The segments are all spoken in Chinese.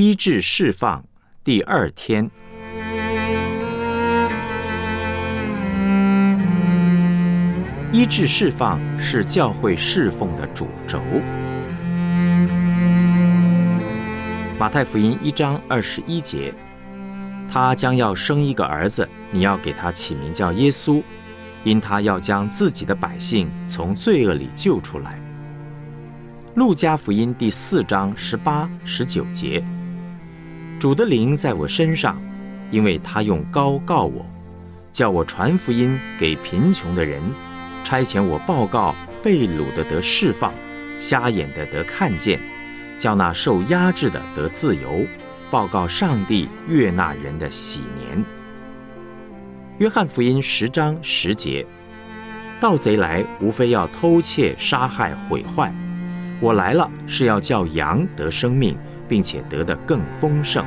医治释放第二天，医治释放是教会侍奉的主轴。马太福音一章二十一节，他将要生一个儿子，你要给他起名叫耶稣，因他要将自己的百姓从罪恶里救出来。路加福音第四章十八、十九节，主的灵在我身上，因为他用高告我，叫我传福音给贫穷的人，差遣我报告被掳的得释放，瞎眼的得看见，叫那受压制的得自由，报告上帝悦纳人的喜年。约翰福音十章十节，盗贼来，无非要偷窃、杀害、毁坏。我来了，是要叫羊得生命，并且得的更丰盛。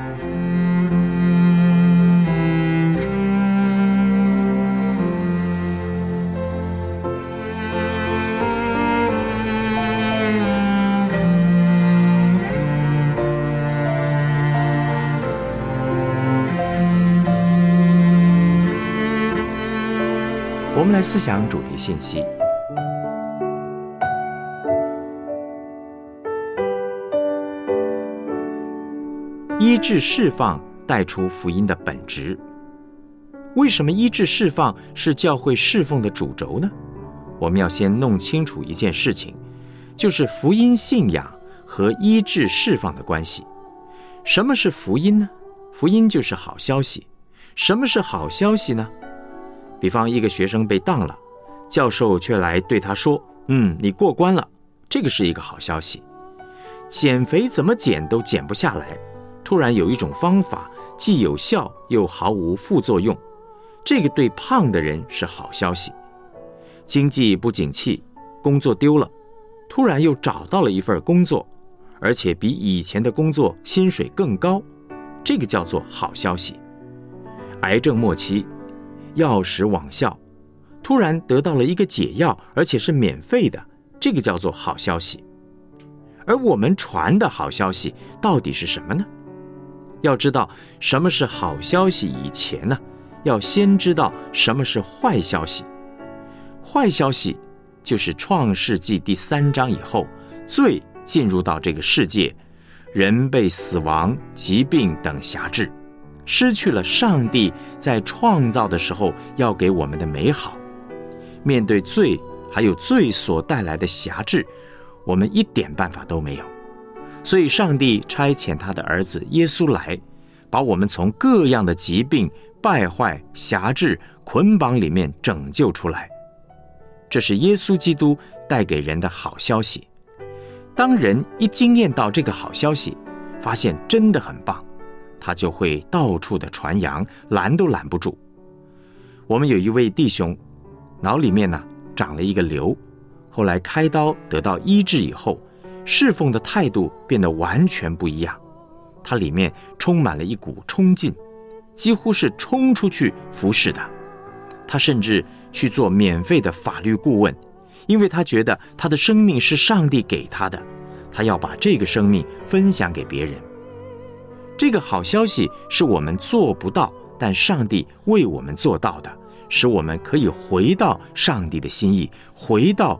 我们来思想主题信息。医治释放带出福音的本质。为什么医治释放是教会侍奉的主轴呢？我们要先弄清楚一件事情，就是福音信仰和医治释放的关系。什么是福音呢？福音就是好消息。什么是好消息呢？比方一个学生被当了，教授却来对他说：“嗯，你过关了。”这个是一个好消息。减肥怎么减都减不下来。突然有一种方法，既有效又毫无副作用，这个对胖的人是好消息。经济不景气，工作丢了，突然又找到了一份工作，而且比以前的工作薪水更高，这个叫做好消息。癌症末期，药食罔效，突然得到了一个解药，而且是免费的，这个叫做好消息。而我们传的好消息到底是什么呢？要知道什么是好消息以前呢，要先知道什么是坏消息。坏消息就是创世纪第三章以后，罪进入到这个世界，人被死亡、疾病等辖制，失去了上帝在创造的时候要给我们的美好。面对罪，还有罪所带来的辖制，我们一点办法都没有。所以，上帝差遣他的儿子耶稣来，把我们从各样的疾病、败坏、辖制、捆绑里面拯救出来。这是耶稣基督带给人的好消息。当人一惊艳到这个好消息，发现真的很棒，他就会到处的传扬，拦都拦不住。我们有一位弟兄，脑里面呢长了一个瘤，后来开刀得到医治以后。侍奉的态度变得完全不一样，它里面充满了一股冲劲，几乎是冲出去服侍的。他甚至去做免费的法律顾问，因为他觉得他的生命是上帝给他的，他要把这个生命分享给别人。这个好消息是我们做不到，但上帝为我们做到的，使我们可以回到上帝的心意，回到